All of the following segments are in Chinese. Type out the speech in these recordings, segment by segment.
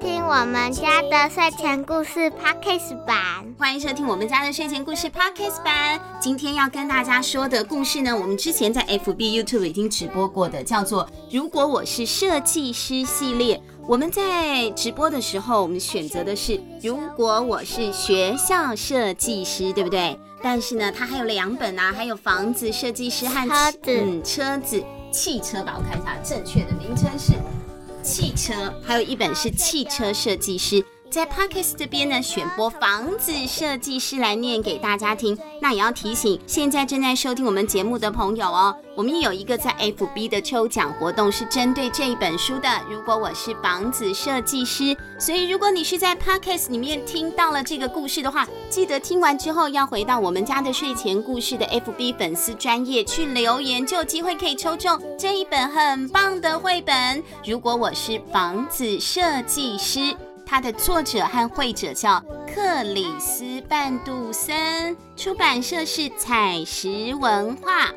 听我们家的睡前故事 Podcast 版。欢迎收听我们家的睡前故事 Podcast 版。今天要跟大家说的故事呢，我们之前在 FB、YouTube 已经直播过的，叫做《如果我是设计师》系列。我们在直播的时候，我们选择的是《如果我是学校设计师》，对不对？但是呢，它还有两本啊，还有房子设计师和车子，嗯，车子、汽车吧，我看一下正确的名称是。汽车，还有一本是汽车设计师。在 Podcast 这边呢，选播房子设计师来念给大家听。那也要提醒现在正在收听我们节目的朋友哦，我们也有一个在 FB 的抽奖活动，是针对这一本书的。如果我是房子设计师，所以如果你是在 Podcast 里面听到了这个故事的话，记得听完之后要回到我们家的睡前故事的 FB 粉丝专页去留言，就有机会可以抽中这一本很棒的绘本。如果我是房子设计师。它的作者和绘者叫克里斯·半杜森，出版社是采石文化。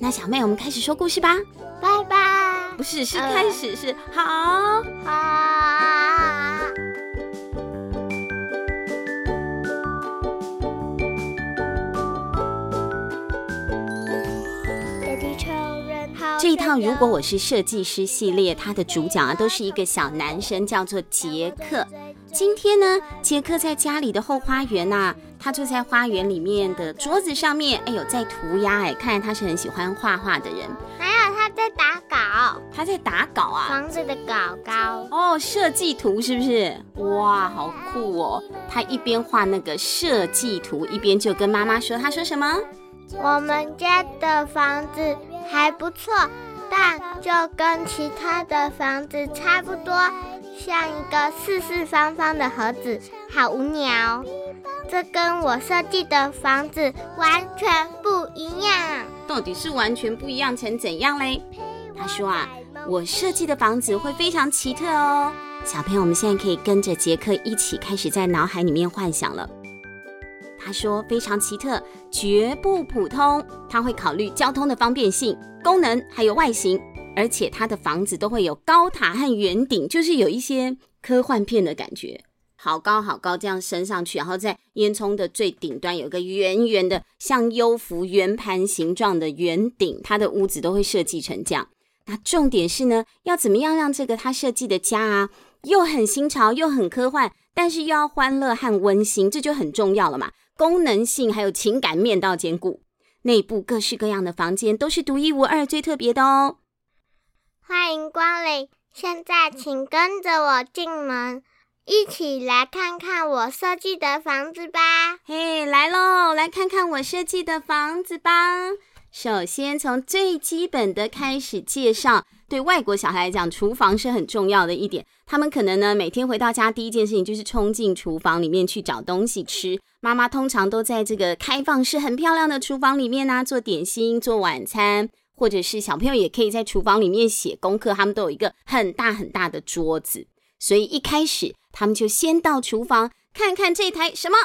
那小妹，我们开始说故事吧。拜拜。不是，是开始，是好。好。这一套如果我是设计师系列，它的主角啊都是一个小男生，叫做杰克。今天呢，杰克在家里的后花园呐、啊，他坐在花园里面的桌子上面，哎呦，在涂鸦哎，看来他是很喜欢画画的人。还有他在打稿，他在打稿啊，房子的稿稿哦，设计图是不是？哇，好酷哦！他一边画那个设计图，一边就跟妈妈说，他说什么？我们家的房子。还不错，但就跟其他的房子差不多，像一个四四方方的盒子，好无聊。这跟我设计的房子完全不一样。到底是完全不一样成怎样嘞？他说啊，我设计的房子会非常奇特哦。小朋友，我们现在可以跟着杰克一起开始在脑海里面幻想了。他说非常奇特，绝不普通。他会考虑交通的方便性、功能还有外形，而且它的房子都会有高塔和圆顶，就是有一些科幻片的感觉。好高好高，这样升上去，然后在烟囱的最顶端有个圆圆的像幽浮圆盘形状的圆顶，它的屋子都会设计成这样。那重点是呢，要怎么样让这个他设计的家啊，又很新潮又很科幻，但是又要欢乐和温馨，这就很重要了嘛。功能性还有情感面都要兼顾，内部各式各样的房间都是独一无二、最特别的哦。欢迎光临，现在请跟着我进门，一起来看看我设计的房子吧。嘿，来喽，来看看我设计的房子吧。首先从最基本的开始介绍。对外国小孩来讲，厨房是很重要的一点。他们可能呢，每天回到家第一件事情就是冲进厨房里面去找东西吃。妈妈通常都在这个开放式很漂亮的厨房里面呢，做点心、做晚餐，或者是小朋友也可以在厨房里面写功课。他们都有一个很大很大的桌子，所以一开始他们就先到厨房看看这台什么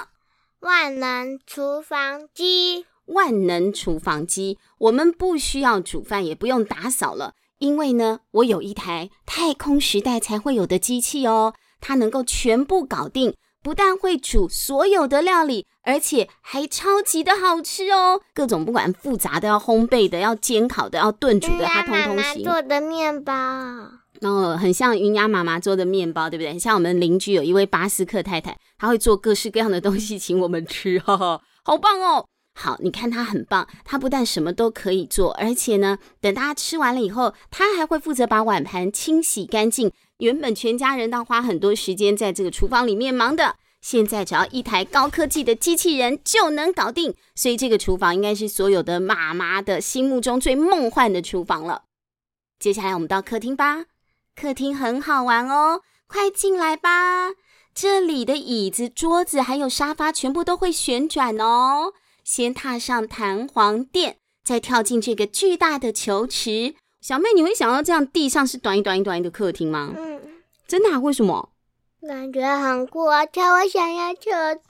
万能厨房机。万能厨房机，我们不需要煮饭，也不用打扫了。因为呢，我有一台太空时代才会有的机器哦，它能够全部搞定，不但会煮所有的料理，而且还超级的好吃哦。各种不管复杂的、要烘焙的、要煎烤的、要炖煮的，它通通行。做的面包，哦，很像云雅妈妈做的面包，对不对？很像我们邻居有一位巴斯克太太，她会做各式各样的东西请我们吃，哈哈，好棒哦。好，你看他很棒，他不但什么都可以做，而且呢，等大家吃完了以后，他还会负责把碗盘清洗干净。原本全家人都要花很多时间在这个厨房里面忙的，现在只要一台高科技的机器人就能搞定。所以这个厨房应该是所有的妈妈的心目中最梦幻的厨房了。接下来我们到客厅吧，客厅很好玩哦，快进来吧。这里的椅子、桌子还有沙发全部都会旋转哦。先踏上弹簧垫，再跳进这个巨大的球池。小妹，你会想到这样地上是短一短一短一的客厅吗？嗯，真的啊？为什么？感觉很酷啊！叫我想要球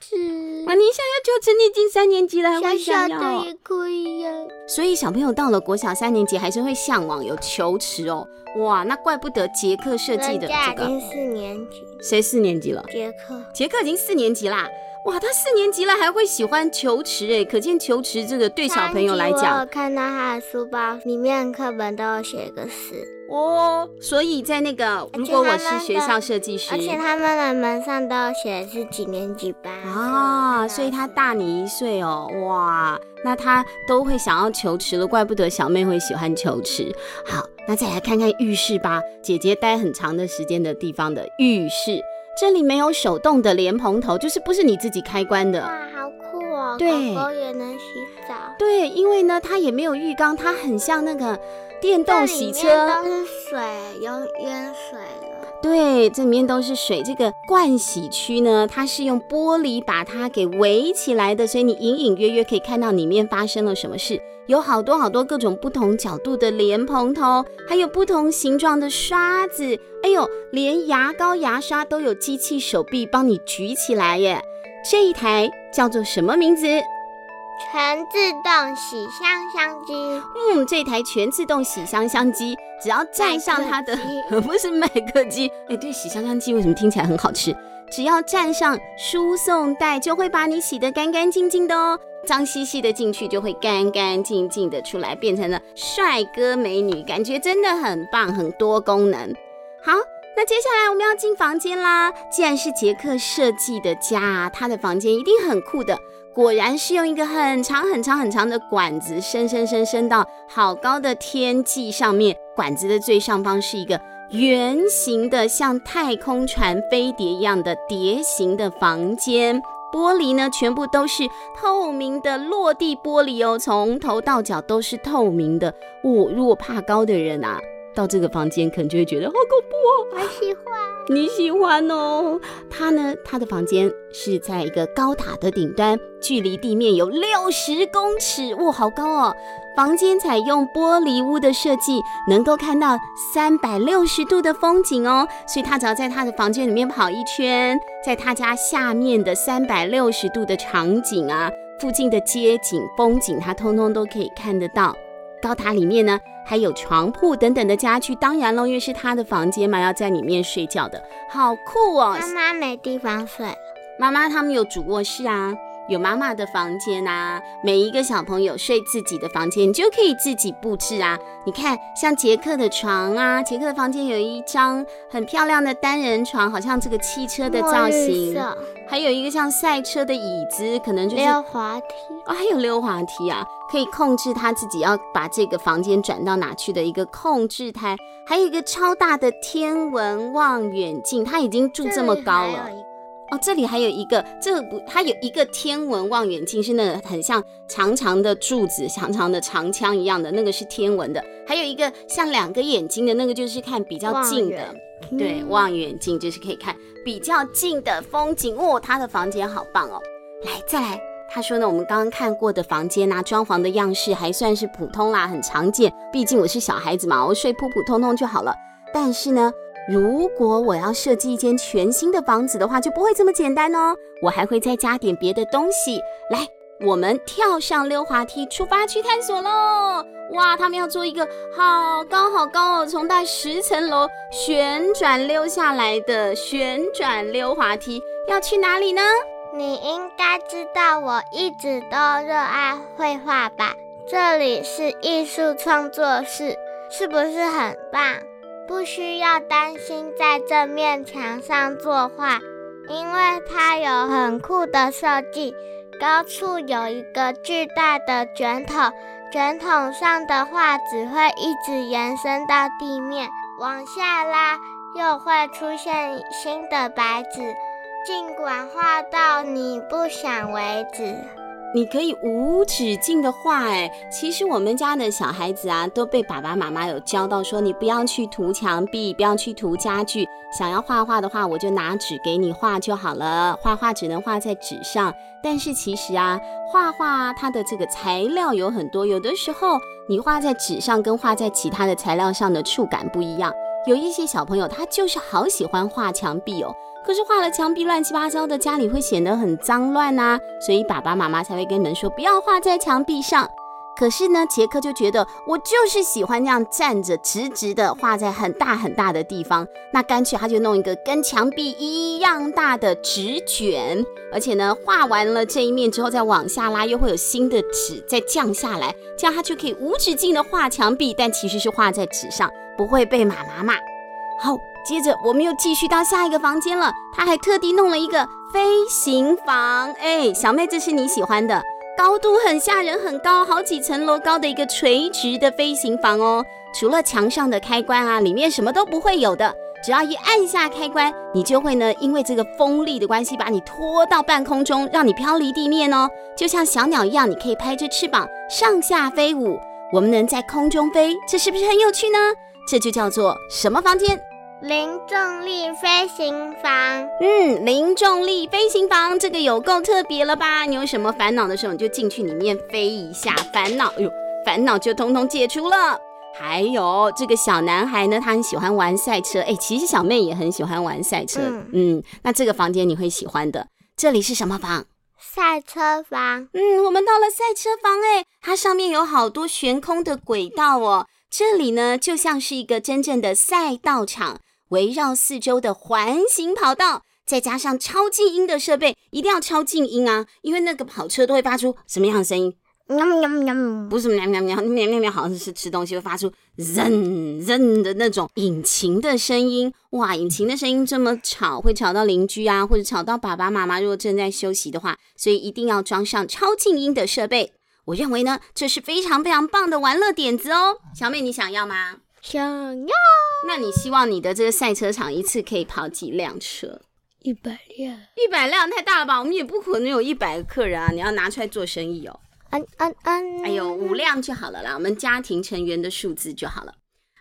池啊！你想要球池？你已经三年级了，还会想要？小小的也可以呀。所以小朋友到了国小三年级，还是会向往有球池哦。哇，那怪不得杰克设计的这个。已经四年级。谁四年级了？杰克。杰克已经四年级啦。哇，他四年级了还会喜欢球池哎，可见球池这个对小朋友来讲。我看到他的书包里面课本都有写个四哦，所以在那个如果我是学校设计师，而且他们的门上都写的是几年级班啊，所以他大你一岁哦，哇，那他都会想要球池了，怪不得小妹会喜欢球池。好，那再来看看浴室吧，姐姐待很长的时间的地方的浴室。这里没有手动的莲蓬头，就是不是你自己开关的。哇，好酷哦！对，狗狗也能洗澡。对，因为呢，它也没有浴缸，它很像那个电动洗车。都是水，有淹水了。对，这里面都是水。这个盥洗区呢，它是用玻璃把它给围起来的，所以你隐隐约约可以看到里面发生了什么事。有好多好多各种不同角度的莲蓬头，还有不同形状的刷子，哎呦，连牙膏、牙刷都有机器手臂帮你举起来耶！这一台叫做什么名字？全自动洗香香机。嗯，这台全自动洗香香机，只要站上它的，不是麦克鸡。哎，对，洗香香机为什么听起来很好吃？只要站上输送带，就会把你洗得干干净净的哦。脏兮兮的进去，就会干干净净的出来，变成了帅哥美女，感觉真的很棒，很多功能。好，那接下来我们要进房间啦。既然是杰克设计的家，他的房间一定很酷的。果然是用一个很长很长很长的管子，伸伸伸伸到好高的天际上面。管子的最上方是一个圆形的，像太空船飞碟一样的碟形的房间。玻璃呢，全部都是透明的落地玻璃哦，从头到脚都是透明的。哦，如果怕高的人啊，到这个房间可能就会觉得好恐怖哦。我喜欢，你喜欢哦。他呢，他的房间是在一个高塔的顶端，距离地面有六十公尺，哇，好高哦。房间采用玻璃屋的设计，能够看到三百六十度的风景哦。所以他只要在他的房间里面跑一圈，在他家下面的三百六十度的场景啊，附近的街景、风景，他通通都可以看得到。高塔里面呢，还有床铺等等的家具。当然了，因为是他的房间嘛，要在里面睡觉的，好酷哦。妈妈没地方睡，妈妈他们有主卧室啊。有妈妈的房间啊，每一个小朋友睡自己的房间，你就可以自己布置啊。你看，像杰克的床啊，杰克的房间有一张很漂亮的单人床，好像这个汽车的造型。还有一个像赛车的椅子，可能就是溜滑梯哦，还有溜滑梯啊，可以控制他自己要把这个房间转到哪去的一个控制台。还有一个超大的天文望远镜，他已经住这么高了。哦，这里还有一个，这个不，它有一个天文望远镜，是那个很像长长的柱子、长长的长枪一样的，那个是天文的。还有一个像两个眼睛的那个，就是看比较近的，对，望远镜就是可以看比较近的风景。哦，他的房间好棒哦！来，再来，他说呢，我们刚刚看过的房间啊，装潢的样式还算是普通啦，很常见。毕竟我是小孩子嘛，我睡普普通通就好了。但是呢。如果我要设计一间全新的房子的话，就不会这么简单哦。我还会再加点别的东西。来，我们跳上溜滑梯，出发去探索喽！哇，他们要做一个好高好高哦，从大十层楼旋转溜下来的旋转溜滑梯，要去哪里呢？你应该知道，我一直都热爱绘画吧？这里是艺术创作室，是不是很棒？不需要担心在这面墙上作画，因为它有很酷的设计。高处有一个巨大的卷筒，卷筒上的画只会一直延伸到地面，往下拉又会出现新的白纸，尽管画到你不想为止。你可以无止境的画，哎，其实我们家的小孩子啊，都被爸爸妈妈有教到说，你不要去涂墙壁，不要去涂家具。想要画画的话，我就拿纸给你画就好了。画画只能画在纸上，但是其实啊，画画它的这个材料有很多，有的时候你画在纸上跟画在其他的材料上的触感不一样。有一些小朋友他就是好喜欢画墙壁哦。可是画了墙壁乱七八糟的，家里会显得很脏乱呐，所以爸爸妈妈才会跟你们说不要画在墙壁上。可是呢，杰克就觉得我就是喜欢这样站着直直的画在很大很大的地方，那干脆他就弄一个跟墙壁一样大的纸卷，而且呢，画完了这一面之后再往下拉，又会有新的纸再降下来，这样他就可以无止境的画墙壁，但其实是画在纸上，不会被妈妈骂。好，接着我们又继续到下一个房间了，他还特地弄了一个飞行房，哎，小妹，这是你喜欢的。高度很吓人，很高，好几层楼高的一个垂直的飞行房哦。除了墙上的开关啊，里面什么都不会有的。只要一按下开关，你就会呢，因为这个风力的关系，把你拖到半空中，让你飘离地面哦，就像小鸟一样，你可以拍着翅膀上下飞舞。我们能在空中飞，这是不是很有趣呢？这就叫做什么房间？零重力飞行房，嗯，零重力飞行房这个有够特别了吧？你有什么烦恼的时候，你就进去里面飞一下，烦恼，哎呦，烦恼就通通解除了。还有这个小男孩呢，他很喜欢玩赛车，哎，其实小妹也很喜欢玩赛车，嗯，嗯，那这个房间你会喜欢的。这里是什么房？赛车房。嗯，我们到了赛车房，哎，它上面有好多悬空的轨道哦。这里呢，就像是一个真正的赛道场。围绕四周的环形跑道，再加上超静音的设备，一定要超静音啊！因为那个跑车都会发出什么样的声音？喵喵喵！不是喵喵喵，喵喵喵，好像是吃东西会发出扔扔的那种引擎的声音。哇，引擎的声音这么吵，会吵到邻居啊，或者吵到爸爸妈妈。如果正在休息的话，所以一定要装上超静音的设备。我认为呢，这是非常非常棒的玩乐点子哦。小美，你想要吗？想要。那你希望你的这个赛车场一次可以跑几辆车？一百辆。一百辆太大了吧？我们也不可能有一百个客人啊！你要拿出来做生意哦。嗯嗯嗯。哎呦，五辆就好了啦，我们家庭成员的数字就好了。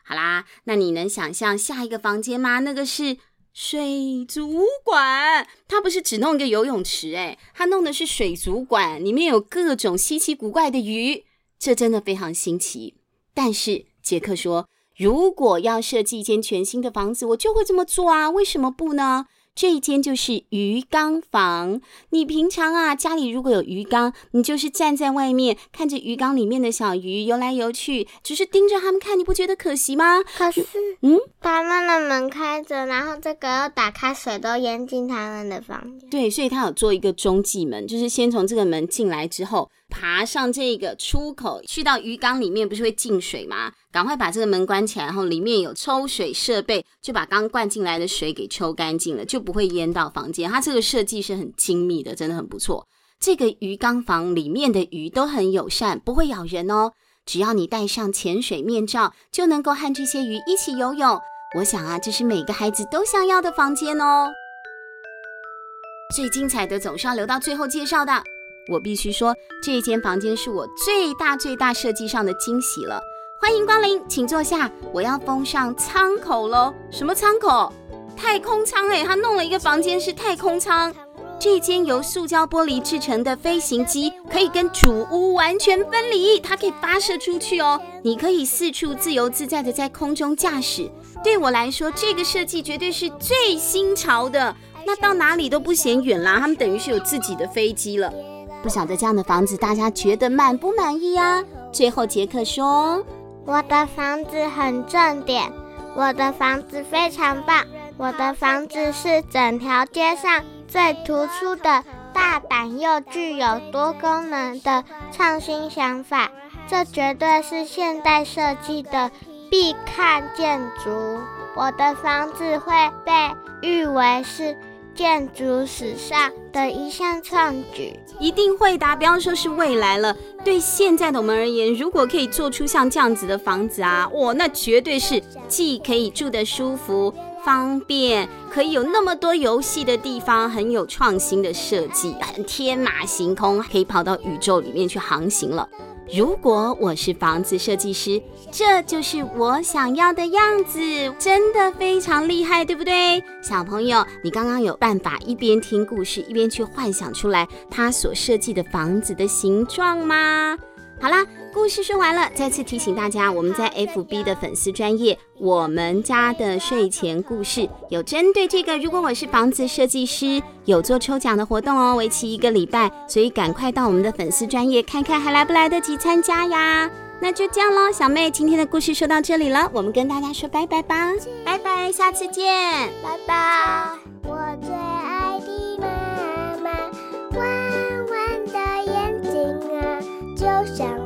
好啦，那你能想象下一个房间吗？那个是水族馆，它不是只弄一个游泳池，诶，它弄的是水族馆，里面有各种稀奇古怪的鱼，这真的非常新奇。但是杰克说。如果要设计一间全新的房子，我就会这么做啊！为什么不呢？这一间就是鱼缸房。你平常啊，家里如果有鱼缸，你就是站在外面看着鱼缸里面的小鱼游来游去，只是盯着它们看，你不觉得可惜吗？可是，嗯，他们的门开着，然后这个又打开，水都淹进他们的房间。对，所以他有做一个中继门，就是先从这个门进来之后，爬上这个出口，去到鱼缸里面，不是会进水吗？赶快把这个门关起来，然后里面有抽水设备，就把刚灌进来的水给抽干净了，就不会淹到房间。它这个设计是很精密的，真的很不错。这个鱼缸房里面的鱼都很友善，不会咬人哦。只要你戴上潜水面罩，就能够和这些鱼一起游泳。我想啊，这是每个孩子都想要的房间哦。最精彩的总是要留到最后介绍的。我必须说，这间房间是我最大最大设计上的惊喜了。欢迎光临，请坐下。我要封上舱口喽。什么舱口？太空舱哎！他弄了一个房间是太空舱。这间由塑胶玻璃制成的飞行机可以跟主屋完全分离，它可以发射出去哦。你可以四处自由自在的在空中驾驶。对我来说，这个设计绝对是最新潮的。那到哪里都不嫌远啦。他们等于是有自己的飞机了。不晓得这样的房子大家觉得满不满意呀？最后杰克说。我的房子很正点，我的房子非常棒，我的房子是整条街上最突出的，大胆又具有多功能的创新想法，这绝对是现代设计的必看建筑。我的房子会被誉为是。建筑史上的一项创举，一定会达标，说是未来了。对现在的我们而言，如果可以做出像这样子的房子啊，哇，那绝对是既可以住得舒服、方便，可以有那么多游戏的地方，很有创新的设计，很天马行空，可以跑到宇宙里面去航行了。如果我是房子设计师，这就是我想要的样子，真的非常厉害，对不对？小朋友，你刚刚有办法一边听故事一边去幻想出来他所设计的房子的形状吗？好啦，故事说完了再次提醒大家我们在 fb 的粉丝专业我们家的睡前故事有针对这个如果我是房子设计师有做抽奖的活动哦为期一个礼拜所以赶快到我们的粉丝专业看看还来不来得及参加呀。那就这样咯小妹今天的故事说到这里了我们跟大家说拜拜。吧拜拜下次见。拜拜我最爱的妈妈弯弯的眼睛啊就像